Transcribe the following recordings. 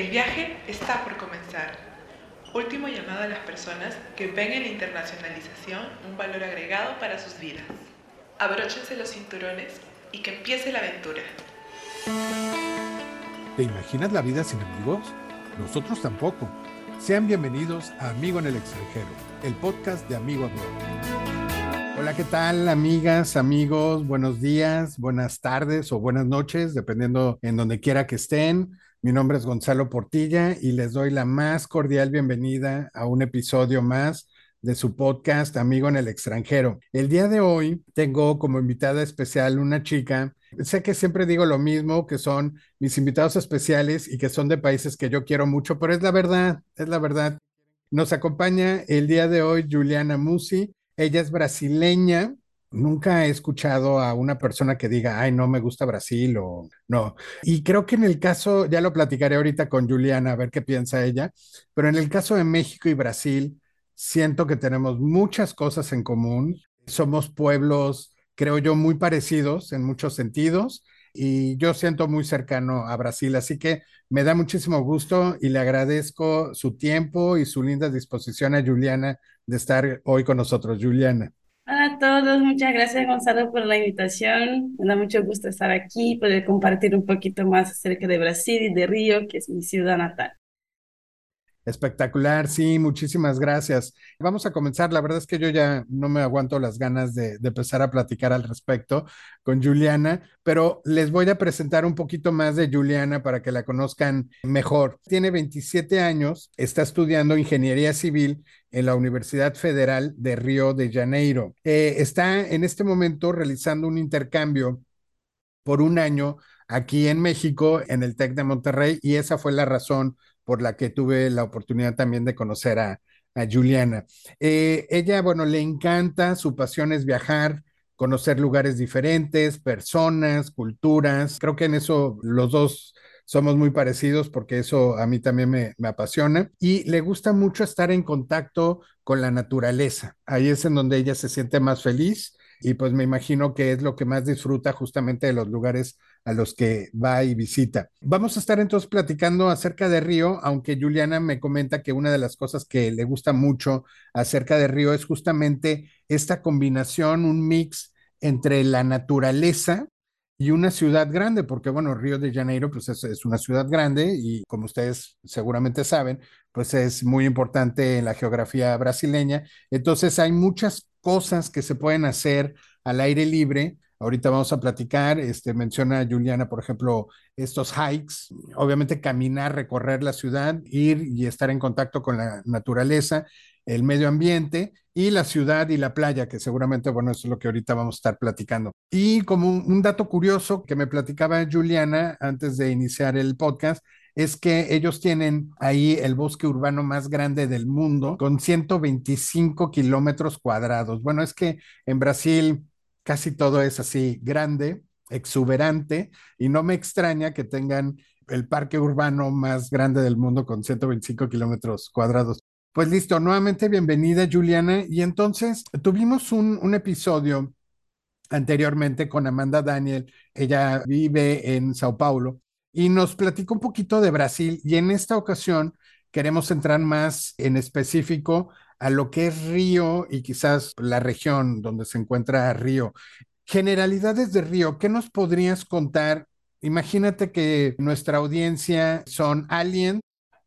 El viaje está por comenzar. Último llamado a las personas que ven en la internacionalización un valor agregado para sus vidas. Abróchense los cinturones y que empiece la aventura. ¿Te imaginas la vida sin amigos? Nosotros tampoco. Sean bienvenidos a Amigo en el extranjero, el podcast de Amigo Abroad. Hola, ¿qué tal amigas, amigos? Buenos días, buenas tardes o buenas noches, dependiendo en donde quiera que estén. Mi nombre es Gonzalo Portilla y les doy la más cordial bienvenida a un episodio más de su podcast Amigo en el extranjero. El día de hoy tengo como invitada especial una chica. Sé que siempre digo lo mismo, que son mis invitados especiales y que son de países que yo quiero mucho, pero es la verdad, es la verdad. Nos acompaña el día de hoy Juliana Musi. Ella es brasileña. Nunca he escuchado a una persona que diga, ay, no me gusta Brasil o no. Y creo que en el caso, ya lo platicaré ahorita con Juliana, a ver qué piensa ella, pero en el caso de México y Brasil, Siento que tenemos muchas cosas en común. Somos pueblos, creo yo, muy parecidos en muchos sentidos y yo siento muy cercano a Brasil. Así que me da muchísimo gusto y le agradezco su tiempo y su linda disposición a Juliana de estar hoy con nosotros. Juliana. Hola a todos, muchas gracias Gonzalo por la invitación. Me da mucho gusto estar aquí, poder compartir un poquito más acerca de Brasil y de Río, que es mi ciudad natal. Espectacular, sí, muchísimas gracias. Vamos a comenzar. La verdad es que yo ya no me aguanto las ganas de, empezar a platicar al respecto con Juliana, pero les voy a presentar un poquito más de Juliana para que la conozcan mejor. Tiene 27 años, está estudiando ingeniería civil en la Universidad Federal de Río de Janeiro. Eh, está en este momento realizando un intercambio por un año aquí en México, en el TEC de Monterrey, y esa fue la razón por la que tuve la oportunidad también de conocer a, Juliana. Eh, ella, bueno, le encanta, su pasión es viajar, conocer lugares diferentes, personas, culturas. Creo que en eso los dos somos muy parecidos porque eso a mí también me, apasiona y le gusta mucho estar en contacto con la naturaleza. Ahí es en donde ella se siente más feliz y pues me imagino que es lo que más disfruta justamente de los lugares a los que va y visita. Vamos a estar entonces platicando acerca de Río, aunque Juliana me comenta que una de las cosas que le gusta mucho acerca de Río es justamente esta combinación, un mix entre la naturaleza y una ciudad grande, porque bueno, Río de Janeiro pues es, una ciudad grande y como ustedes seguramente saben, pues es muy importante en la geografía brasileña. Entonces hay muchas cosas que se pueden hacer al aire libre. Ahorita vamos a platicar, este, menciona Juliana, por ejemplo, estos hikes, obviamente caminar, recorrer la ciudad, ir y estar en contacto con la naturaleza, el medio ambiente y la ciudad y la playa, que seguramente, bueno, eso es lo que ahorita vamos a estar platicando. Y como un, dato curioso que me platicaba Juliana antes de iniciar el podcast, es que ellos tienen ahí el bosque urbano más grande del mundo con 125 kilómetros cuadrados. Bueno, es que en Brasil casi todo es así grande, exuberante, y no me extraña que tengan el parque urbano más grande del mundo con 125 kilómetros cuadrados. Pues listo, nuevamente bienvenida Juliana. Y entonces tuvimos un, episodio anteriormente con Amanda Daniel. Ella vive en Sao Paulo y nos platicó un poquito de Brasil y en esta ocasión queremos entrar más en específico a lo que es Río y quizás la región donde se encuentra Río. Generalidades de Río, ¿qué nos podrías contar? Imagínate que nuestra audiencia son aliens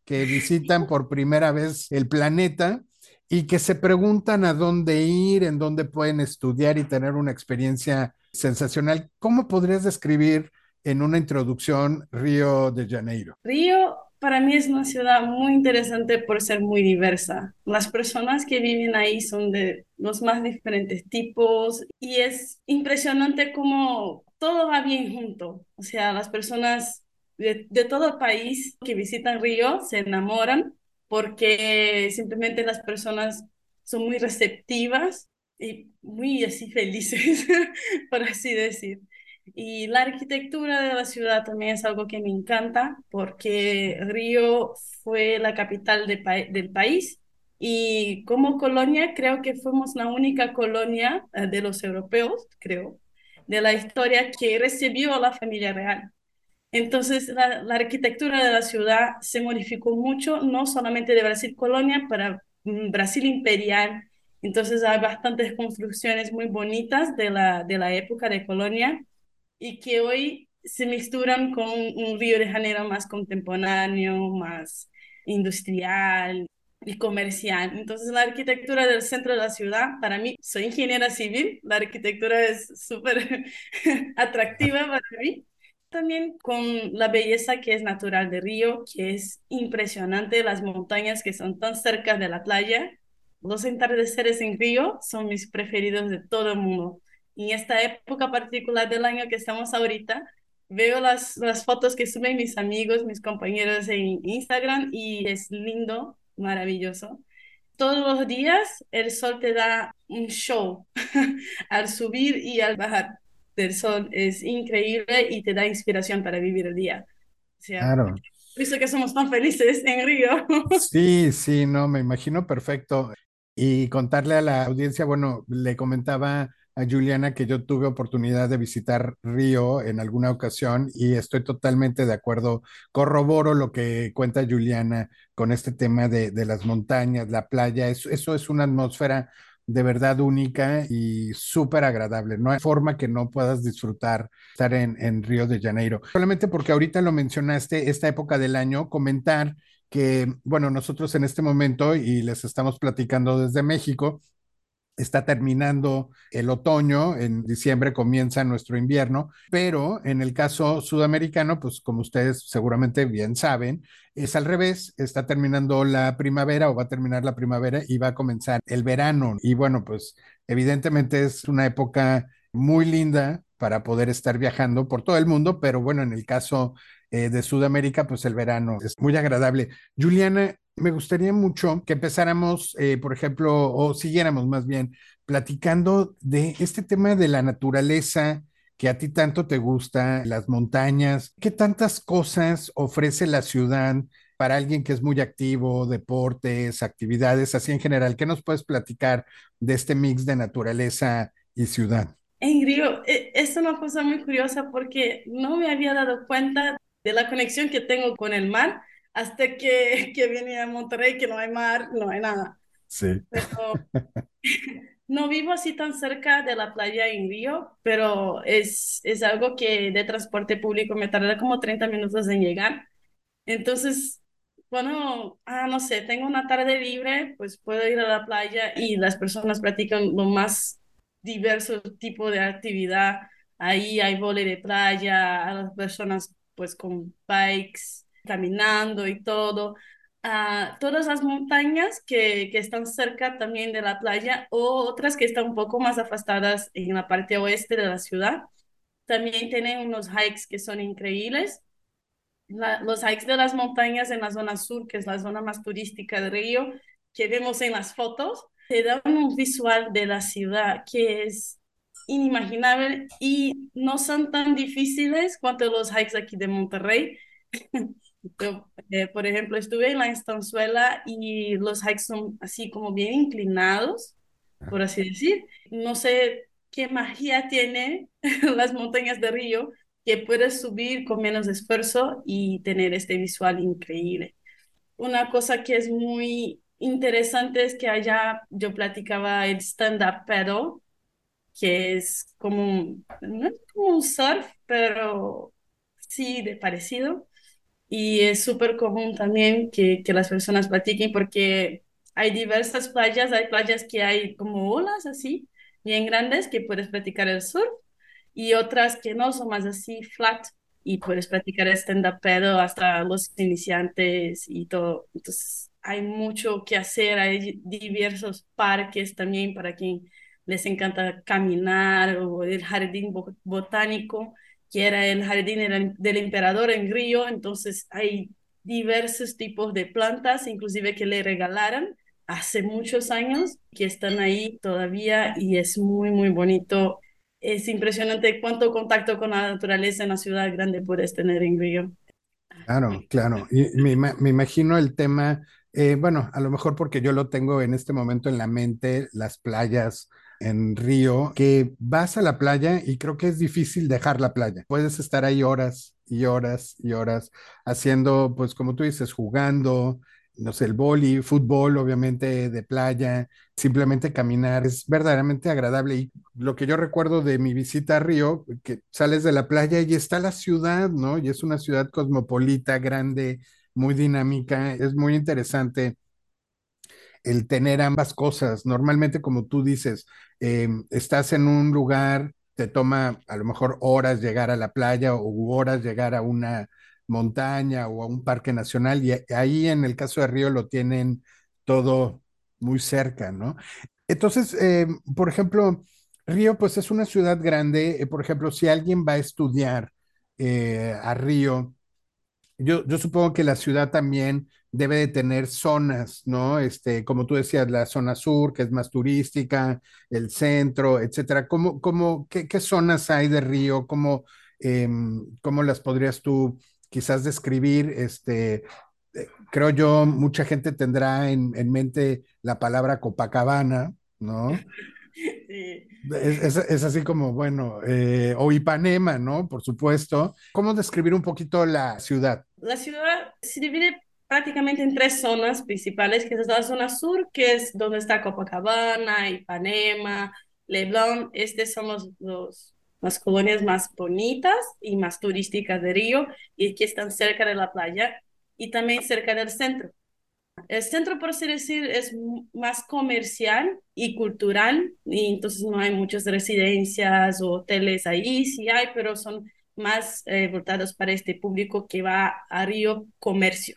que visitan por primera vez el planeta y que se preguntan a dónde ir, en dónde pueden estudiar y tener una experiencia sensacional. ¿Cómo podrías describir en una introducción Río de Janeiro? Río para mí es una ciudad muy interesante por ser muy diversa. Las personas que viven ahí son de los más diferentes tipos y es impresionante cómo todo va bien junto. O sea, las personas de, de todo el país que visitan Río se enamoran porque simplemente las personas son muy receptivas y muy así felices, por así decir. Y la arquitectura de la ciudad también es algo que me encanta porque Río fue la capital del país y como colonia creo que fuimos la única colonia eh, de los europeos, creo, de la historia que recibió a la familia real. Entonces, la, arquitectura de la ciudad se modificó mucho, no solamente de Brasil Colonia, para mm, Brasil Imperial. Entonces, hay bastantes construcciones muy bonitas de la, de la época de Colonia y que hoy se mezclan con un Río de Janeiro más contemporáneo, más industrial y comercial. Entonces, la arquitectura del centro de la ciudad, para mí, soy ingeniera civil, la arquitectura es súper atractiva para mí también con la belleza que es natural de Río, que es impresionante, las montañas que son tan cerca de la playa. Los entardeceres en Río son mis preferidos de todo el mundo. En esta época particular del año que estamos ahorita, veo las, las fotos que suben mis amigos, mis compañeros en Instagram y es lindo, maravilloso. Todos los días el sol te da un show al subir y al bajar del sol es increíble y te da inspiración para vivir el día. O sea, claro. Visto que somos tan felices en Río. Sí, sí, no, me imagino perfecto. Y contarle a la audiencia, bueno, le comentaba a Juliana que yo tuve oportunidad de visitar Río en alguna ocasión y estoy totalmente de acuerdo. Corroboro lo que cuenta Juliana con este tema de, de las montañas, la playa. Eso, eso es una atmósfera de verdad única y súper agradable. No hay forma que no puedas disfrutar estar en, en Río de Janeiro. Solamente porque ahorita lo mencionaste, esta época del año, comentar que, bueno, nosotros en este momento, y les estamos platicando desde México, está terminando el otoño, en diciembre comienza nuestro invierno, pero en el caso sudamericano, pues como ustedes seguramente bien saben, es al revés, está terminando la primavera o va a terminar la primavera y va a comenzar el verano. Y bueno, pues evidentemente es una época muy linda para poder estar viajando por todo el mundo, pero bueno, en el caso eh, de Sudamérica, pues el verano es muy agradable. Juliana, me gustaría mucho que empezáramos, eh, por ejemplo, o siguiéramos más bien, platicando de este tema de la naturaleza que a ti tanto te gusta, las montañas. ¿Qué tantas cosas ofrece la ciudad para alguien que es muy activo, deportes, actividades, así en general? ¿Qué nos puedes platicar de este mix de naturaleza y ciudad? En Río, e, es una cosa muy curiosa porque no me había dado cuenta de la conexión que tengo con el mar hasta que, que vine a Monterrey, que no hay mar, no hay nada. Sí. no vivo así tan cerca de la playa en Río, pero es, es algo que de transporte público me tarda como 30 minutos en llegar. Entonces, bueno, ah, no sé, tengo una tarde libre, pues puedo ir a la playa y las personas practican lo más diverso tipo de actividad. Ahí hay vole de playa, a las personas pues con bikes, caminando y todo. a todas las montañas que, que, están cerca también de la playa o otras que están un poco más afastadas en la parte oeste de la ciudad. También tienen unos hikes que son increíbles. los hikes de las montañas en la zona sur, que es la zona más turística de Río, que vemos en las fotos, te dan un visual de la ciudad que es inimaginable y no son tan difíciles cuanto los hikes aquí de Monterrey. Yo, eh, por ejemplo, estuve en la estanzuela y los hikes son así como bien inclinados, por así decir. No sé qué magia tiene las montañas de Río que puedes subir con menos esfuerzo y tener este visual increíble. Una cosa que es muy interesante es que allá yo platicaba el stand-up paddle, que es como, no es como un surf, pero sí de parecido y es súper común también que, que las personas practiquen porque hay diversas playas, hay playas que hay como olas así, bien grandes, que puedes practicar el surf y otras que no son más así flat y puedes practicar stand-up paddle hasta los iniciantes y todo. Entonces hay mucho que hacer, hay diversos parques también para quien les encanta caminar o el jardín botánico que era el jardín del emperador en Río, entonces hay diversos tipos de plantas, inclusive que le regalaron hace muchos años, que están ahí todavía y es muy, muy bonito. Es impresionante cuánto contacto con la naturaleza en la ciudad grande puedes tener en Río. Claro, claro. Y me, me imagino el tema, eh, bueno, a lo mejor porque yo lo tengo en este momento en la mente, las playas en Río que vas a la playa y creo que es difícil dejar la playa. Puedes estar ahí horas y horas y horas haciendo, pues como tú dices, jugando, no sé, el boli, fútbol, obviamente de playa, simplemente caminar, es verdaderamente agradable. Y lo que yo recuerdo de mi visita a Río, que sales de la playa y está la ciudad, ¿no? Y es una ciudad cosmopolita, grande, muy dinámica, es muy interesante el tener ambas cosas. Normalmente, como tú dices, eh, estás en un lugar, te toma a lo mejor horas llegar a la playa o horas llegar a una montaña o a un parque nacional y ahí en el caso de Río lo tienen todo muy cerca, ¿no? Entonces, eh, por ejemplo, Río pues es una ciudad grande, eh, por ejemplo, si alguien va a estudiar a Río, yo, yo supongo que la ciudad también debe de tener zonas, ¿no? Este, como tú decías, la zona sur, que es más turística, el centro, etcétera. ¿Cómo, cómo, qué, qué zonas hay de Río? ¿Cómo, em, cómo las podrías tú quizás describir? Este, eh, creo yo, mucha gente tendrá en, en mente la palabra Copacabana, ¿no? Sí. Es, es, así como, bueno, eh, o Ipanema, ¿no? Por supuesto. ¿Cómo describir un poquito la ciudad? La ciudad se divide prácticamente en tres zonas principales, que es la zona sur, que es donde está Copacabana, Ipanema, Leblon. Estas son los, los, las colonias más bonitas y más turísticas de Río y que están cerca de la playa y también cerca del centro. El centro, por así decir, es más comercial y cultural, y entonces no hay muchas residencias o hoteles ahí, sí hay, pero son más eh, voltados para este público que va a Río Comercio.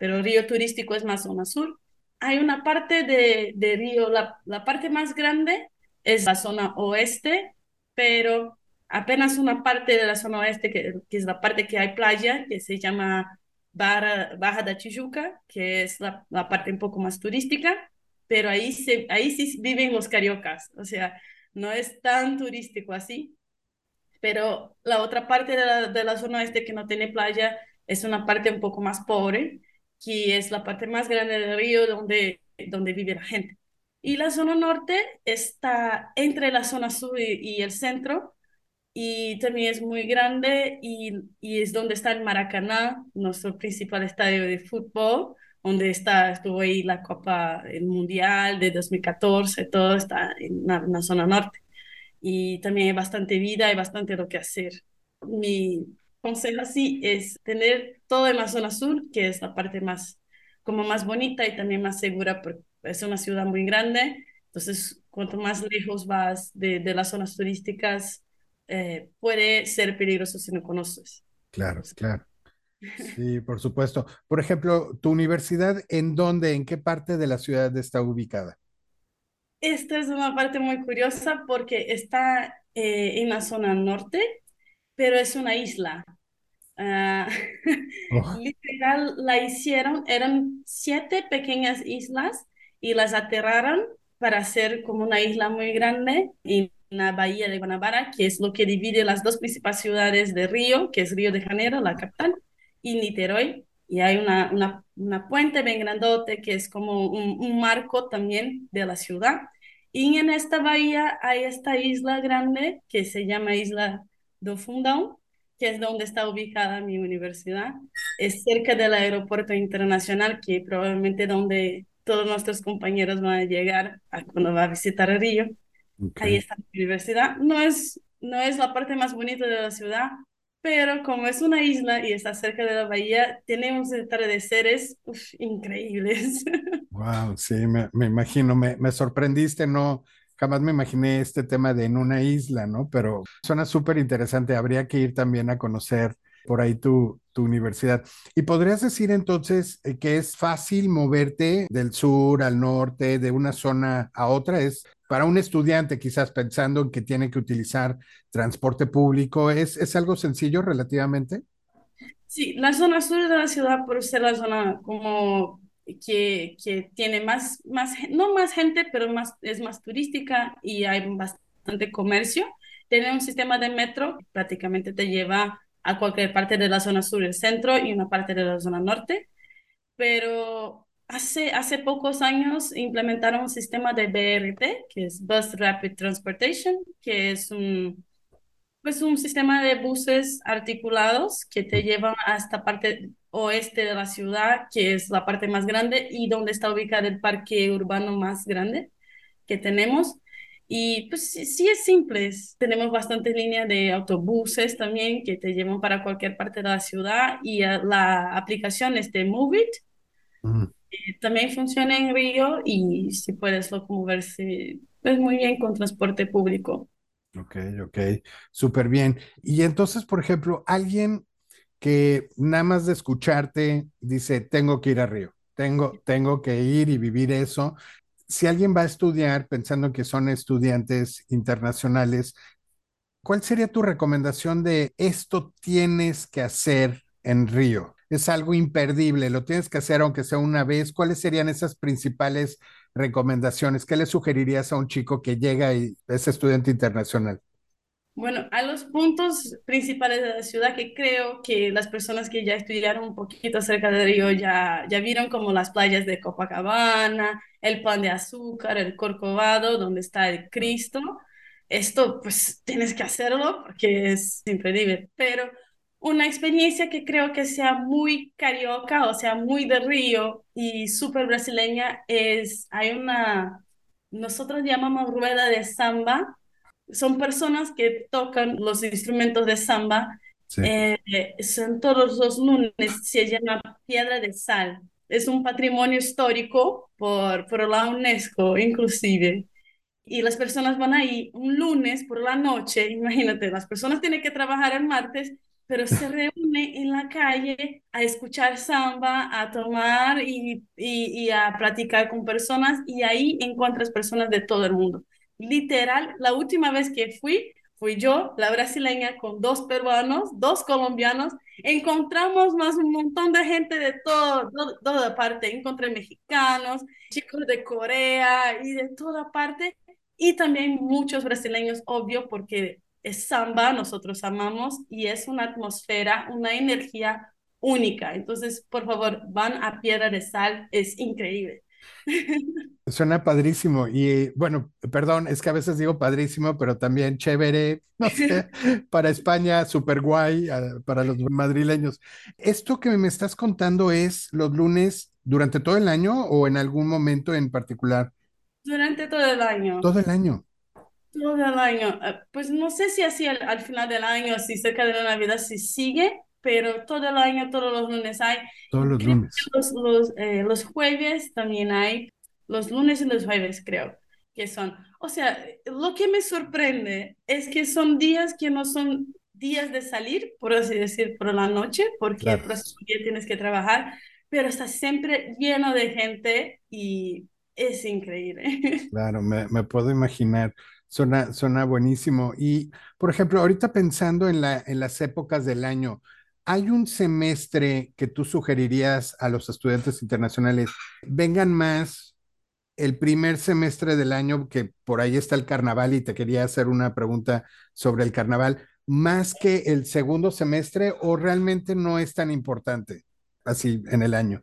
Pero Río Turístico es más zona sur. Hay una parte de, Río, la, parte más grande es la zona oeste, pero apenas una parte de la zona oeste, que, es la parte que hay playa, que se llama Barra, Baja da Tijuca, que es la, la, parte un poco más turística, pero ahí, se, ahí sí viven los cariocas, o sea, no es tan turístico así, pero la otra parte de la, de la zona este que no tiene playa es una parte un poco más pobre, que es la parte más grande del río donde, donde vive la gente. Y la zona norte está entre la zona sur y, el centro, y también es muy grande y, y, es donde está el Maracaná, nuestro principal estadio de fútbol, donde está, estuvo ahí la Copa el Mundial de 2014, todo está en la, en la zona norte. Y también hay bastante vida, hay bastante lo que hacer. Mi consejo así es tener todo en la zona sur, que es la parte más, como más bonita y también más segura, porque es una ciudad muy grande. Entonces, cuanto más lejos vas de, de las zonas turísticas, eh, puede ser peligroso si no conoces. Claro, claro. Sí, por supuesto. Por ejemplo, ¿tu universidad en dónde, en qué parte de la ciudad está ubicada? Esta es una parte muy curiosa porque está eh, en la zona norte, pero es una isla. Uh, oh. Literal, la hicieron, eran siete pequeñas islas y las aterraron para hacer como una isla muy grande y la bahía de Guanabara, que es lo que divide las dos principales ciudades de Río, que es Río de Janeiro, la capital, y Niterói. Y hay una, una, una puente bien grandote que es como un, un, marco también de la ciudad. Y en esta bahía hay esta isla grande que se llama Isla do Fundão, que es donde está ubicada mi universidad. Es cerca del aeropuerto internacional, que probablemente donde todos nuestros compañeros van a llegar a cuando va a visitar Río. Okay. Ahí está la universidad. No es, no es la parte más bonita de la ciudad, pero como es una isla y está cerca de la bahía, tenemos atardeceres uf, increíbles. Wow, sí, me, me imagino, me, me, sorprendiste, no, jamás me imaginé este tema de en una isla, ¿no? Pero suena súper interesante, habría que ir también a conocer por ahí tu, tu universidad. ¿Y podrías decir entonces eh, que es fácil moverte del sur al norte, de una zona a otra? ¿Es para un estudiante quizás pensando en que tiene que utilizar transporte público, ¿es, es algo sencillo relativamente? Sí, la zona sur de la ciudad, por ser la zona como que, que tiene más, más, no más gente, pero más, es más turística y hay bastante comercio. Tiene un sistema de metro, prácticamente te lleva a cualquier parte de la zona sur, el centro y una parte de la zona norte, pero hace, hace pocos años implementaron un sistema de BRT, que es Bus Rapid Transportation, que es un, pues un sistema de buses articulados que te llevan a esta parte oeste de la ciudad, que es la parte más grande y donde está ubicado el parque urbano más grande que tenemos. Y pues sí, es simple, tenemos bastantes líneas de autobuses también que te llevan para cualquier parte de la ciudad y eh, la aplicación es de Move It. también funciona en Río y si puedes locomoverse pues muy bien con transporte público. Ok, ok, súper bien. Y entonces, por ejemplo, alguien que nada más de escucharte dice, tengo que ir a Río, tengo, tengo que ir y vivir eso. Si alguien va a estudiar pensando que son estudiantes internacionales, ¿cuál sería tu recomendación de esto tienes que hacer en Río? Es algo imperdible, lo tienes que hacer aunque sea una vez. ¿Cuáles serían esas principales recomendaciones? ¿Qué le sugerirías a un chico que llega y es estudiante internacional? Bueno, a los puntos principales de la ciudad que creo que las personas que ya estudiaron un poquito cerca de Río ya, ya vieron como las playas de Copacabana, el pan de azúcar, el Corcovado, donde está el Cristo. Esto pues tienes que hacerlo porque es increíble, pero una experiencia que creo que sea muy carioca, o sea, muy de Río y súper brasileña es, hay una, nosotros llamamos rueda de samba, son personas que tocan los instrumentos de samba. Eh, son todos los lunes, se llama Piedra de Sal. Es un patrimonio histórico por, por la UNESCO, inclusive. Y las personas van ahí un lunes por la noche, imagínate, las personas tienen que trabajar el martes, pero se reúnen en la calle a escuchar samba, a tomar y, y, y a practicar con personas y ahí encuentras personas de todo el mundo literal, la última vez que fui, fui yo, la brasileña, con dos peruanos, dos colombianos. Encontramos más un montón de gente de todo, toda parte. Encontré mexicanos, chicos de Corea y de toda parte. Y también muchos brasileños, obvio, porque es samba, nosotros amamos y es una atmósfera, una energía única. Entonces, por favor, van a Piedra de Sal, es increíble. Suena padrísimo y bueno, perdón, es que a veces digo padrísimo, pero también chévere, no sé, para España, súper guay, ah, para los madrileños. ¿Esto que me estás contando es los lunes durante todo el año o en algún momento en particular? Durante todo el año. Todo el año. Todo el año. Ah, pues no sé si así al, final del año, si cerca de la Navidad, si sigue, pero todo el año, todos los lunes hay. Todos los lunes. Los, eh, los, jueves también hay, los lunes y los jueves creo que son. O sea, lo que me sorprende es que son días que no son días de salir, por así decir, por la noche, porque el próximo día tienes que trabajar, pero está siempre lleno de gente y es increíble. Claro, me, me puedo imaginar. Suena, suena buenísimo. Y, por ejemplo, ahorita pensando en, la, en las épocas del año, ¿Hay un semestre que tú sugerirías a los estudiantes internacionales? Vengan más el primer semestre del año, que por ahí está el carnaval y te quería hacer una pregunta sobre el carnaval, más que el segundo semestre o realmente no es tan importante así en el año?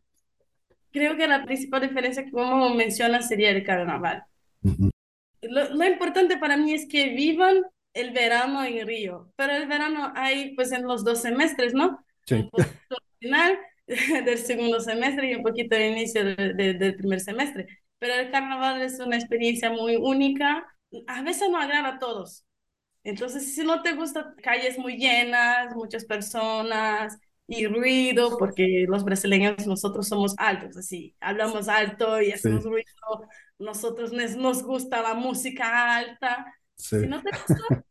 Creo que la principal diferencia, como mencionas, sería el carnaval. lo, lo importante para mí es que vivan el verano en Río, pero el verano hay pues en los dos semestres, ¿no? Sí. Un poquito al final del segundo semestre y un poquito al inicio del primer semestre. Pero el carnaval es una experiencia muy única. A veces no agrada a todos. Entonces, si no te gusta calles muy llenas, muchas personas y ruido, porque los brasileños nosotros somos altos, así, hablamos alto y hacemos ruido. Nosotros nos gusta la música alta. Si no te gusta,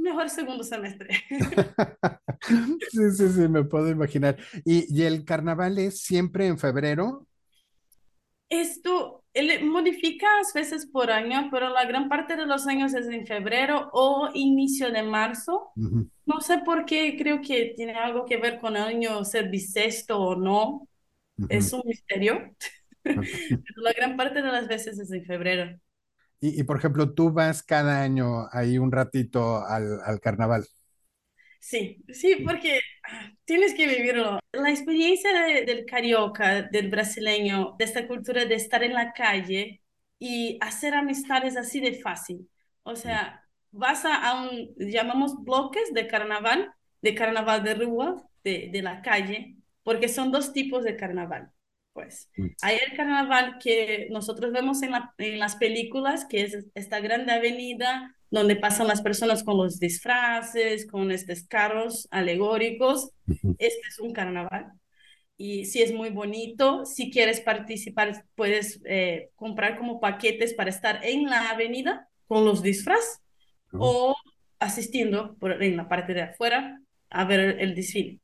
mejor segundo semestre. sí, sí, sí, me puedo imaginar. ¿Y, el carnaval es siempre en febrero? Esto él modifica a veces por año, pero la gran parte de los años es en febrero o inicio de marzo. No sé por qué, creo que tiene algo que ver con el año ser bisexto o no. Es un misterio. pero la gran parte de las veces es en febrero. Y, por ejemplo, tú vas cada año ahí un ratito al, al carnaval. Sí, sí, porque ah, tienes que vivirlo. La experiencia de- del carioca, del brasileño, de esta cultura de estar en la calle y hacer amistades así de fácil. O sea, vas a, a un, llamamos bloques de carnaval, de carnaval de rúa, de, de la calle, porque son dos tipos de carnaval. Pues Mm. hay el carnaval que nosotros vemos en, la- en las películas, que es esta grande avenida donde pasan las personas con los disfraces, con estos carros alegóricos. Este es un carnaval. Y sí es muy bonito. Si quieres participar, puedes eh, comprar como paquetes para estar en la avenida con los disfraces o asistiendo por, en la parte de afuera a ver el desfile.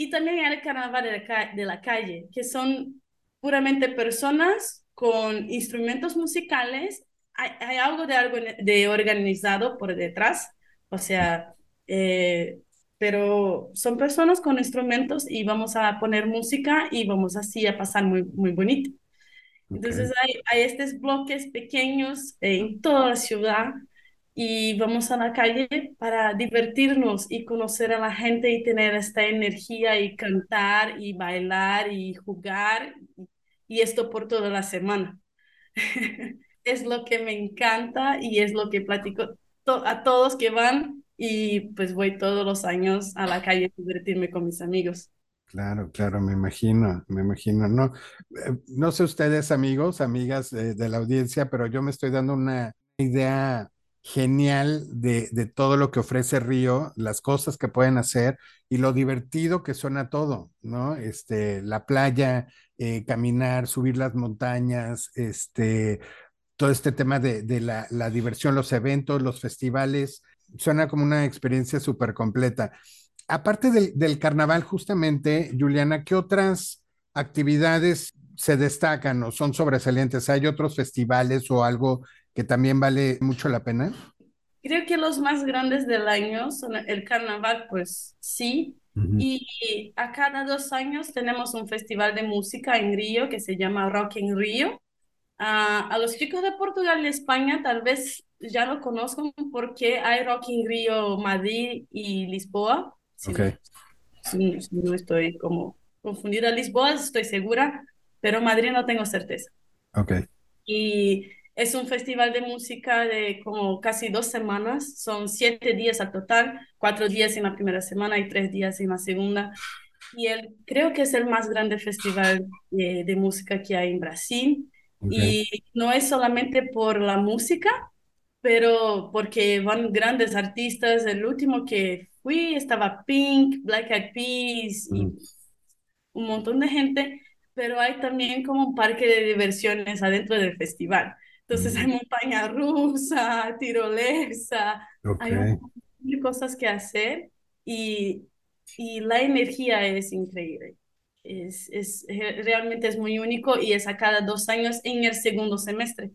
Y también el carnaval de la, ca- de la calle, que son puramente personas con instrumentos musicales. Hay, hay algo de, algo de organizado por detrás, o sea, eh, pero son personas con instrumentos y vamos a poner música y vamos así a pasar muy, muy bonito. Entonces hay, hay estos bloques pequeños en toda la ciudad y vamos a la calle para divertirnos y conocer a la gente y tener esta energía y cantar y bailar y jugar y esto por toda la semana. Es lo que me encanta y es lo que platico to- a todos que van y pues voy todos los años a la calle a divertirme con mis amigos. Claro, claro, me imagino, me imagino. No, eh, no sé ustedes, amigos, amigas de, de la audiencia, pero yo me estoy dando una idea genial de, de todo lo que ofrece Río, las cosas que pueden hacer y lo divertido que suena todo, ¿no? Este, la playa, eh, caminar, subir las montañas, este, todo este tema de, de la, la diversión, los eventos, los festivales, suena como una experiencia súper completa. Aparte del, del carnaval, justamente, Juliana, ¿qué otras actividades se destacan o son sobresalientes? ¿Hay otros festivales o algo que también vale mucho la pena? Creo que los más grandes del año son el carnaval, pues sí. Ujú. Y a cada dos años tenemos un festival de música en Río que se llama Rock in Rio. Ah, a los chicos de Portugal y España tal vez ya lo conozcan porque hay Rock in Rio Madrid y Lisboa. Si no, no estoy como confundida, Lisboa estoy segura, pero Madrid no tengo certeza. Ok. Y es un festival de música de como casi dos semanas. Son siete días al total, cuatro días en la primera semana y tres días en la segunda. Y el, creo que es el más grande festival de, de música que hay en Brasil. Ok. Y no es solamente por la música, pero porque van grandes artistas. El último que fui estaba Pink, Black Eyed Peas y Mm. un montón de gente, pero hay también como un parque de diversiones adentro del festival. Entonces hay Mm. montaña rusa, tirolesa, Ok. hay un de cosas que hacer y, y la energía es increíble. Es, es, eh, realmente es muy único y es a cada dos años en el segundo semestre.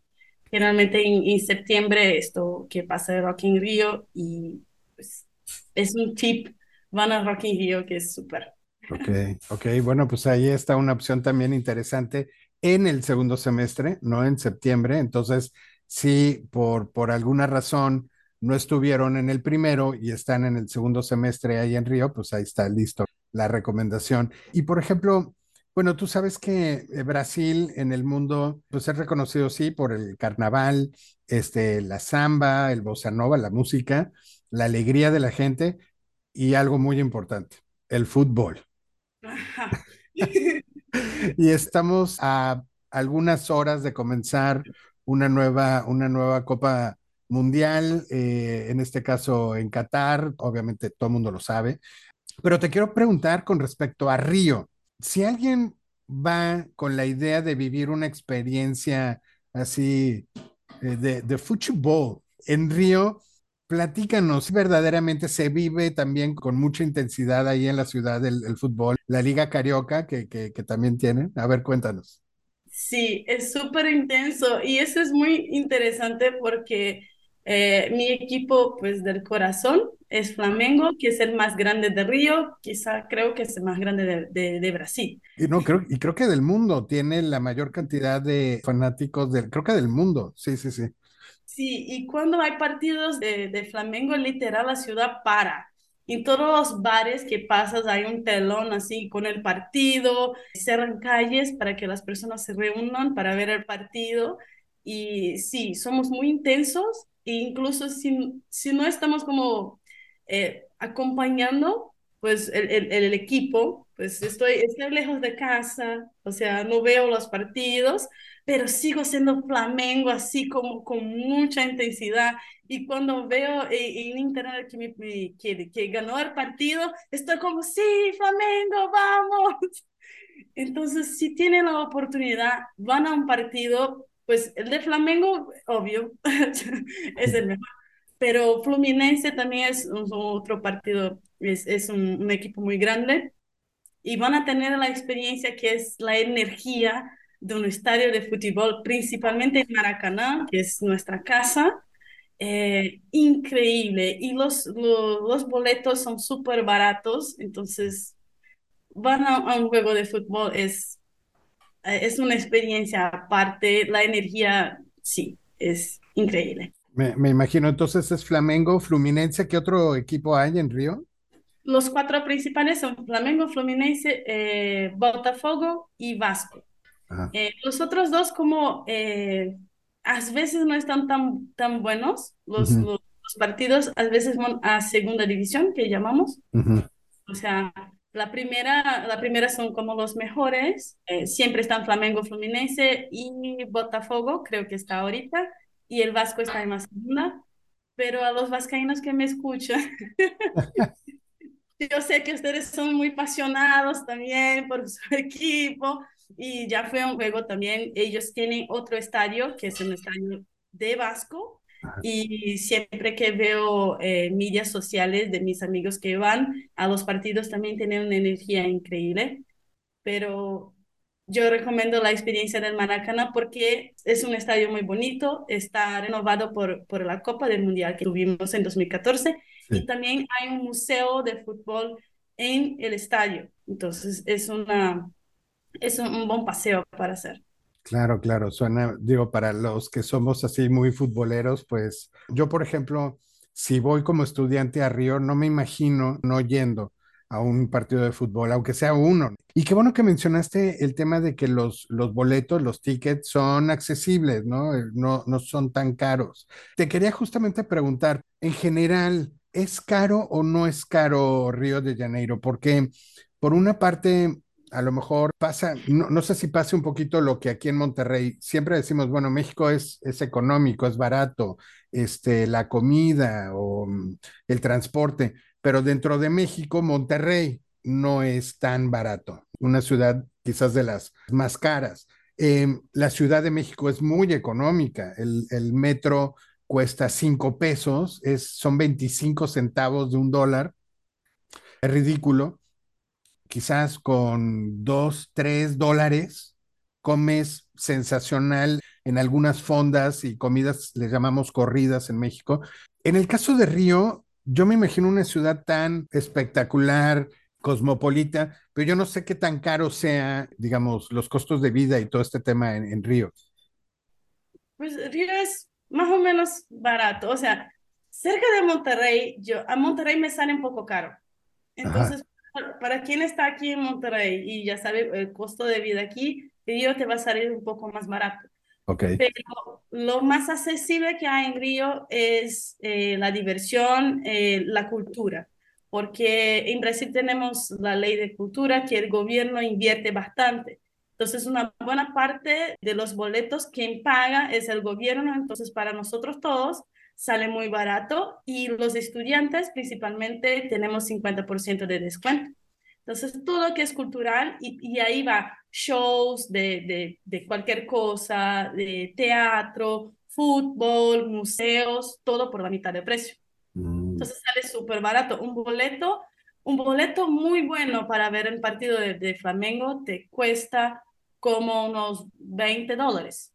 Generalmente en, en septiembre esto que pasa el Rock in Rio y pues, es un tip, van a Rock in Rio que es súper. Ok, ok, bueno, pues ahí está una opción también interesante en el segundo semestre, no en septiembre. Entonces, si por, por alguna razón no estuvieron en el primero y están en el segundo semestre ahí en Río, pues ahí está listo la recomendación. Y por ejemplo, bueno, tú sabes que eh, Brasil en el mundo, pues es reconocido, sí, por el carnaval, este, la samba, el bossa nova, la música, la alegría de la gente y algo muy importante, el fútbol. Y estamos a algunas horas de comenzar una nueva, una nueva Copa Mundial, eh, en este caso en Qatar, obviamente todo el mundo lo sabe, pero te quiero preguntar con respecto a Río, si alguien va con la idea de vivir una experiencia así eh, de, de fútbol en Río, platícanos, verdaderamente se vive también con mucha intensidad ahí en la ciudad el, el fútbol, la Liga Carioca que, que, que también tienen. A ver, cuéntanos. Sí, es súper intenso y eso es muy interesante porque eh, mi equipo pues del corazón es Flamengo, que es el más grande de Río, quizá creo que es el más grande de, de, de Brasil. Y no, creo, y creo que del mundo tiene la mayor cantidad de fanáticos del, creo que del mundo. Sí, sí, sí. Sí, y cuando hay partidos de, de Flamengo, literal, la ciudad para. En todos los bares que pasas hay un telón así con el partido, cerran calles para que las personas se reúnan para ver el partido. Y sí, somos muy intensos e incluso si, si no estamos como eh, acompañando, pues el, el, el, equipo, pues estoy, estoy lejos de casa, o sea, no veo los partidos, pero sigo siendo Flamengo así como con mucha intensidad. Y cuando veo en, internet que, me, que, que, ganó el partido, estoy como, sí, Flamengo, vamos. Entonces, si tienen la oportunidad, van a un partido, pues el de Flamengo, obvio, es el mejor. Pero Fluminense también es otro partido, es, es un equipo muy grande. Y van a tener la experiencia que es la energía de un estadio de fútbol, principalmente en Maracaná, que es nuestra casa. Eh, increíble. Y los, los, los boletos son súper baratos, entonces van a, a, un juego de fútbol, es, es una experiencia aparte, la energía, sí, es increíble. Me, me imagino, entonces es Flamengo, Fluminense, ¿qué otro equipo hay en Río? Los cuatro principales son Flamengo, Fluminense, eh, Botafogo y Vasco. Eh, los otros dos como eh, a veces no están tan, tan buenos, los, uh -huh. los, los, partidos a veces van a segunda división, que llamamos. Uh -huh. O sea, la primera, la primera son como los mejores, eh, siempre están Flamengo, Fluminense y Botafogo, creo que está ahorita, y el Vasco está en la segunda, pero a los vascaínos que me escuchan, yo sé que ustedes son muy apasionados también por su equipo, y ya fue un juego también, ellos tienen otro estadio, que es un estadio de Vasco, y siempre que veo eh, medias sociales de mis amigos que van a los partidos también tienen una energía increíble, pero yo recomiendo la experiencia del Maracaná porque es un estadio muy bonito, está renovado por, por la Copa del Mundial que tuvimos en 2014 sí. y también hay un museo de fútbol en el estadio, entonces es una es un buen paseo para hacer. Claro, claro, suena, digo, para los que somos así muy futboleros, pues yo, por ejemplo, si voy como estudiante a Río, no me imagino no yendo a un partido de fútbol, aunque sea uno. Y qué bueno que mencionaste el tema de que los, los boletos, los tickets son accesibles, ¿no? ¿no? No son tan caros. Te quería justamente preguntar, en general, ¿es caro o no es caro Río de Janeiro? Porque por una parte, a lo mejor pasa, no, no, sé si pase un poquito lo que aquí en Monterrey, siempre decimos, bueno, México es, es económico, es barato, este, la comida o mm, el transporte, pero dentro de México, Monterrey no es tan barato, una ciudad quizás de las más caras. Eh, la Ciudad de México es muy económica, el, el metro cuesta cinco pesos, es, son 25 centavos de un dólar, es ridículo quizás con dos, tres dólares, comes sensacional en algunas fondas y comidas, les llamamos corridas en México. En el caso de Río, yo me imagino una ciudad tan espectacular, cosmopolita, pero yo no sé qué tan caro sea, digamos, los costos de vida y todo este tema en, en Río. Pues Río es más o menos barato, o sea, cerca de Monterrey, yo a Monterrey me sale un poco caro. Entonces, Ajá para quien está aquí en Monterrey y ya sabe el costo de vida aquí, Río te va a salir un poco más barato. Okay. Pero lo más accesible que hay en Río es eh, la diversión, eh, la cultura, porque en Brasil tenemos la ley de cultura que el gobierno invierte bastante. Entonces, una buena parte de los boletos quien paga es el gobierno, entonces para nosotros todos sale muy barato y los estudiantes principalmente tenemos 50% de descuento. Entonces, todo lo que es cultural y, y ahí va shows de, de, de, cualquier cosa, de teatro, fútbol, museos, todo por la mitad de precio. Mm. Entonces sale súper barato. Un boleto, un boleto muy bueno para ver el partido de, de Flamengo te cuesta como unos 20 dólares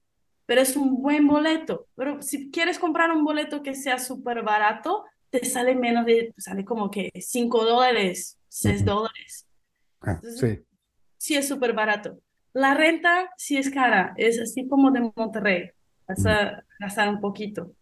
pero es un buen boleto. Pero si quieres comprar un boleto que sea súper barato, te sale menos de, sale como que 5 dólares, 6 uh -huh. dólares. Ah, sí. Sí es súper barato. La renta sí es cara, es así como de Monterrey, vas a gastar un poquito.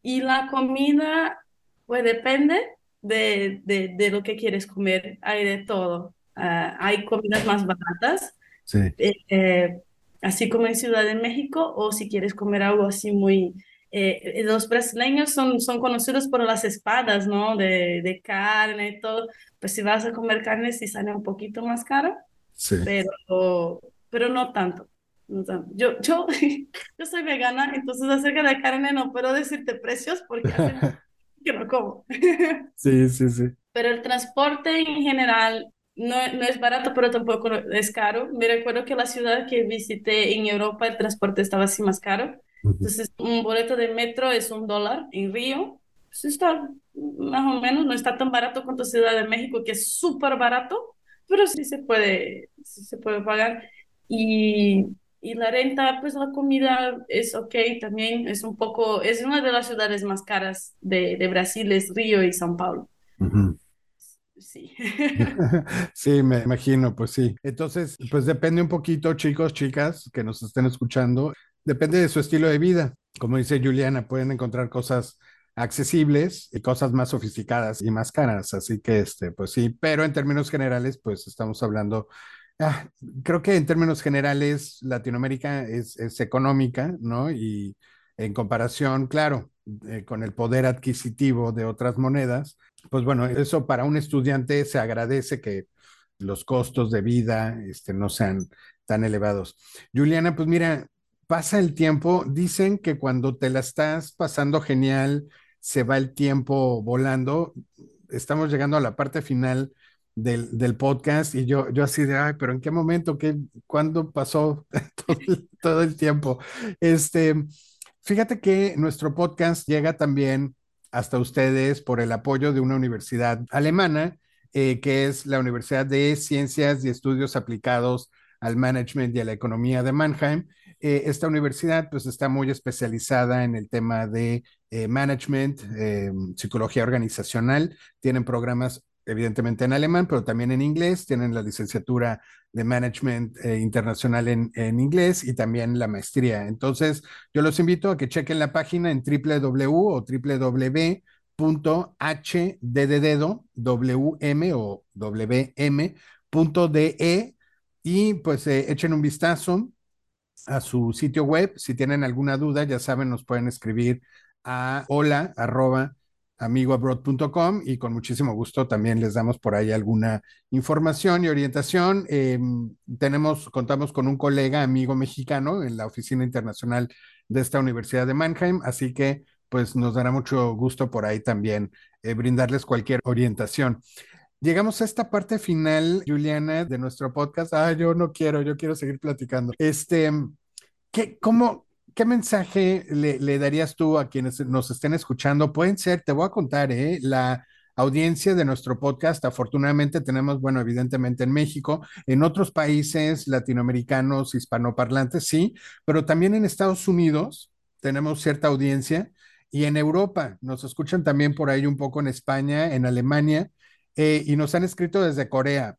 Y la comida, pues depende, de, de, de lo que quieres comer, hay de todo. Ah, hay comidas más baratas, Sí, eh, eh, así como en Ciudad de México, o si quieres comer algo así muy... eh, eh, los brasileños son, son conocidos por las espadas, ¿no? De, de carne y todo. Pues si vas a comer carne, sí sale un poquito más caro, sí. pero, pero no tanto. no tanto. Yo, yo, yo soy vegana, entonces acerca de carne no puedo decirte precios porque hace que no como. Sí, sí, sí. Pero el transporte en general no, no es barato, pero tampoco es caro. Me recuerdo que la ciudad que visité en Europa, el transporte estaba así más caro. Entonces, un boleto de metro es un dólar en Río. Pues está más o menos, no está tan barato como Ciudad de México, que es súper barato, pero sí se puede, sí se puede pagar. Y, y la renta, pues la comida es ok también, es un poco, es una de las ciudades más caras de, de Brasil, es Río y São Paulo. Sí. Sí, me imagino, pues sí. Entonces, pues depende un poquito, chicos, chicas, que nos estén escuchando, depende de su estilo de vida. Como dice Juliana, pueden encontrar cosas accesibles y cosas más sofisticadas y más caras. Así que, este, pues sí, pero en términos generales, pues estamos hablando, ah, creo que en términos generales, Latinoamérica es, es económica, ¿no? Y en comparación, claro, eh, con el poder adquisitivo de otras monedas pues bueno, eso para un estudiante se agradece que los costos de vida este, no sean tan elevados. Juliana, pues mira, pasa el tiempo, dicen que cuando te la estás pasando genial, se va el tiempo volando. Estamos llegando a la parte final del, del podcast y yo, yo así de, ay, pero ¿en qué momento? ¿Qué, ¿Cuándo pasó todo todo el tiempo? Este, fíjate que nuestro podcast llega también hasta ustedes por el apoyo de una universidad alemana, eh, que es la Universidad de Ciencias y Estudios Aplicados al Management y a la Economía de Mannheim. Eh, esta universidad pues está muy especializada en el tema de eh, management, psicología organizacional, tienen programas evidentemente en alemán, pero también en inglés, tienen la licenciatura de management eh, internacional en, en, inglés y también la maestría. Entonces, yo los invito a que chequen la página en www o www.hddedo, wm o wm.de y pues eh, echen un vistazo a su sitio web. Si tienen alguna duda, ya saben, nos pueden escribir a hola arroba amigoabroad.com y con muchísimo gusto también les damos por ahí alguna información y orientación. Eh, tenemos, contamos con un colega, amigo mexicano en la oficina internacional de esta Universidad de Mannheim, así que pues nos dará mucho gusto por ahí también eh, brindarles cualquier orientación. Llegamos a esta parte final, Juliana, de nuestro podcast. Ah, yo no quiero, yo quiero seguir platicando. Este, ¿qué, cómo, ¿Qué mensaje le, darías tú a quienes nos estén escuchando? Pueden ser, te voy a contar, ¿eh? la audiencia de nuestro podcast, afortunadamente tenemos, bueno, evidentemente en México, en otros países latinoamericanos, hispanoparlantes, sí, pero también en Estados Unidos tenemos cierta audiencia y en Europa, nos escuchan también por ahí un poco en España, en Alemania, eh, y nos han escrito desde Corea.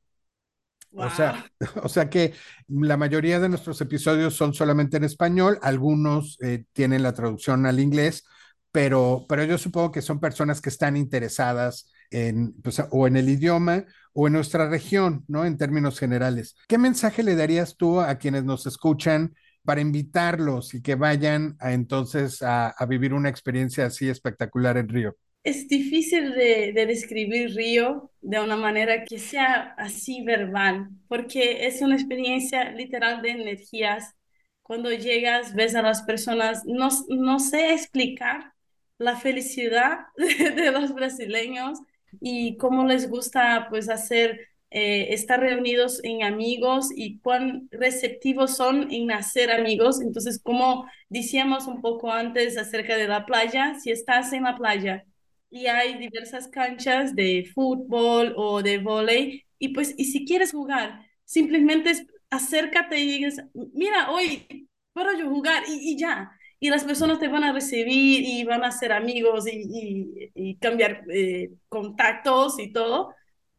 Wow. O sea, o sea que la mayoría de nuestros episodios son solamente en español, algunos eh, tienen la traducción al inglés, pero, pero yo supongo que son personas que están interesadas en, pues, o en el idioma o en nuestra región, ¿no? En términos generales. ¿Qué mensaje le darías tú a quienes nos escuchan para invitarlos y que vayan a, entonces a, a vivir una experiencia así espectacular en Río? Es difícil de, de, describir Río de una manera que sea así verbal, porque es una experiencia literal de energías. Cuando llegas, ves a las personas, no, no sé explicar la felicidad de, de los brasileños y cómo les gusta pues hacer, eh, estar reunidos en amigos y cuán receptivos son en hacer amigos. Entonces, como decíamos un poco antes acerca de la playa, si estás en la playa, y hay diversas canchas de fútbol o de volei y pues y si quieres jugar simplemente es, acércate y digas mira hoy puedo yo jugar y, y, ya y las personas te van a recibir y van a ser amigos y, y, y cambiar eh, contactos y todo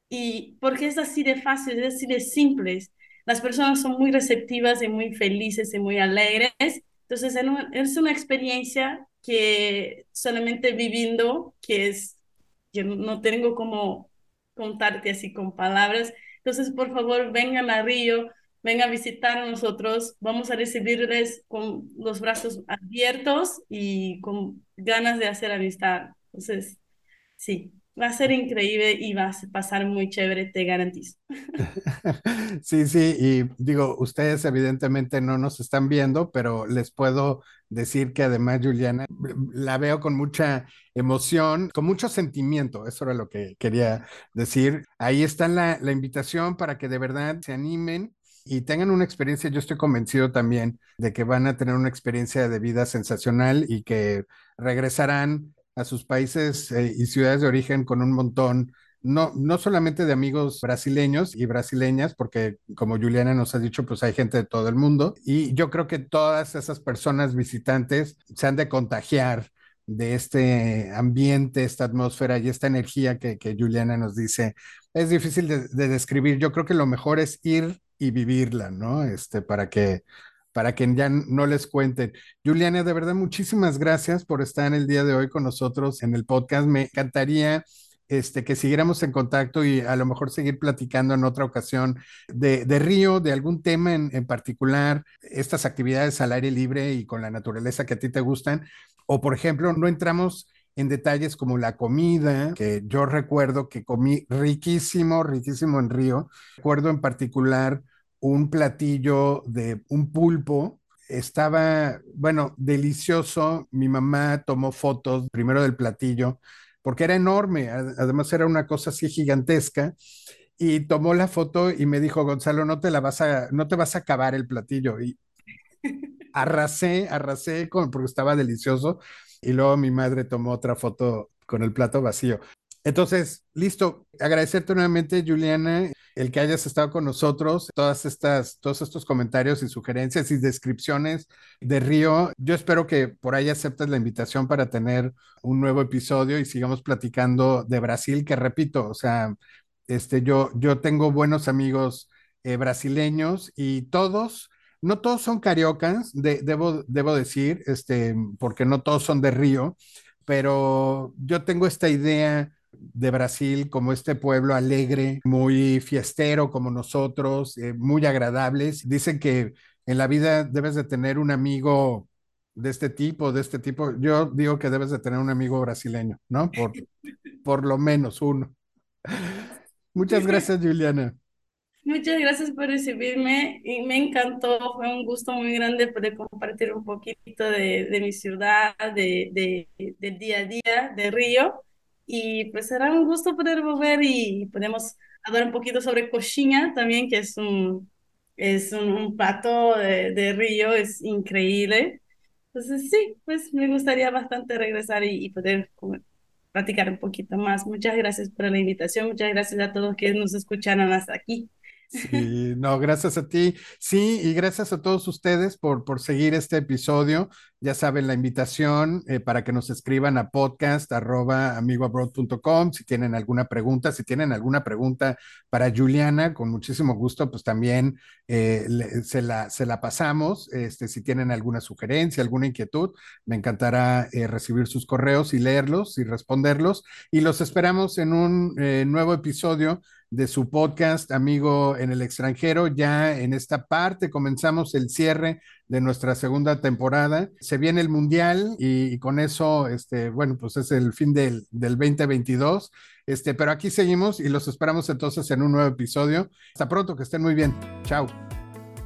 y porque es así de fácil es así de simples las personas son muy receptivas y muy felices y muy alegres entonces es una experiencia que solamente viviendo, que es yo no tengo como contarte así con palabras. Entonces, por favor, vengan a Río, vengan a visitar a nosotros. Vamos a recibirles con los brazos abiertos y con ganas de hacer amistad. Entonces, sí, Va a ser increíble y va a pasar muy chévere, te garantizo. Sí, sí, y digo, ustedes evidentemente no nos están viendo, pero les puedo decir que además Juliana la veo con mucha emoción, con mucho sentimiento, eso era lo que quería decir. Ahí está la, la invitación para que de verdad se animen y tengan una experiencia, yo estoy convencido también de que van a tener una experiencia de vida sensacional y que regresarán a sus países eh, y ciudades de origen con un montón, no, no solamente de amigos brasileños y brasileñas, porque como Juliana nos ha dicho, pues hay gente de todo el mundo, y yo creo que todas esas personas visitantes se han de contagiar de este ambiente, esta atmósfera y esta energía que, que Juliana nos dice. Es difícil de, de, describir. Yo creo que lo mejor es ir y vivirla, ¿no? Este, para que, para que ya no les cuenten. Juliana, de verdad, muchísimas gracias por estar el día de hoy con nosotros en el podcast. Me encantaría este, que siguiéramos en contacto y a lo mejor seguir platicando en otra ocasión de, de Río, de algún tema en, en, particular, estas actividades al aire libre y con la naturaleza que a ti te gustan. O, por ejemplo, no entramos en detalles como la comida, que yo recuerdo que comí riquísimo, riquísimo en Río. Recuerdo en particular un platillo de un pulpo. Estaba, bueno, delicioso. Mi mamá tomó fotos primero del platillo porque era enorme, además era una cosa así gigantesca y tomó la foto y me dijo, Gonzalo, no te la vas a, no te vas a acabar el platillo. Y arrasé, arrasé con, porque estaba delicioso. Y luego mi madre tomó otra foto con el plato vacío. Entonces, listo. Agradecerte nuevamente, Juliana, el que hayas estado con nosotros, todas estas, todos estos comentarios y sugerencias y descripciones de Río. Yo espero que por ahí aceptes la invitación para tener un nuevo episodio y sigamos platicando de Brasil, que repito, o sea, este, yo, yo tengo buenos amigos eh, brasileños y todos no todos son cariocas, de, debo, debo decir, este, porque no todos son de Río, pero yo tengo esta idea de Brasil como este pueblo alegre, muy fiestero como nosotros, eh, muy agradables. Dicen que en la vida debes de tener un amigo de este tipo, de este tipo. Yo digo que debes de tener un amigo brasileño, ¿no? Por, por lo menos uno. Muchas gracias, Juliana. Muchas gracias por recibirme y me encantó, fue un gusto muy grande poder compartir un poquito de, de mi ciudad, de, de, del día a día de Río y pues será un gusto poder volver y podemos hablar un poquito sobre coxinha también, que es un, es un, un plato de, de, Río, es increíble. Entonces sí, pues me gustaría bastante regresar y, y poder platicar un poquito más. Muchas gracias por la invitación, muchas gracias a todos que nos escucharon hasta aquí. Sí, no, gracias a ti. Sí, y gracias a todos ustedes por, por seguir este episodio. Ya saben la invitación eh, para que nos escriban a podcast arroba amigoabroad.com si tienen alguna pregunta, si tienen alguna pregunta para Juliana, con muchísimo gusto, pues también eh, se, la, se la pasamos. Este, si tienen alguna sugerencia, alguna inquietud, me encantará eh, recibir sus correos y leerlos y responderlos. Y los esperamos en un nuevo episodio de su podcast Amigo en el extranjero. Ya en esta parte comenzamos el cierre de nuestra segunda temporada. Se viene el Mundial y, con eso, este, bueno, pues es el fin del, del 2022. Este, pero aquí seguimos y los esperamos entonces en un nuevo episodio. Hasta pronto, que estén muy bien. Chao.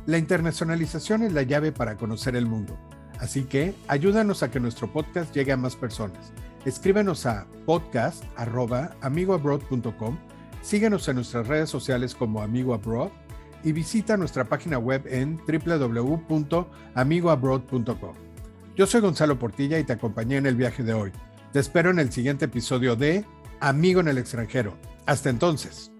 La internacionalización es la llave para conocer el mundo. Así que ayúdanos a que nuestro podcast llegue a más personas. Escríbenos a podcast.amigoabroad.com, síguenos en nuestras redes sociales como Amigo Abroad y visita nuestra página web en www.amigoabroad.com. Yo soy Gonzalo Portilla y te acompañé en el viaje de hoy. Te espero en el siguiente episodio de Amigo en el extranjero. Hasta entonces.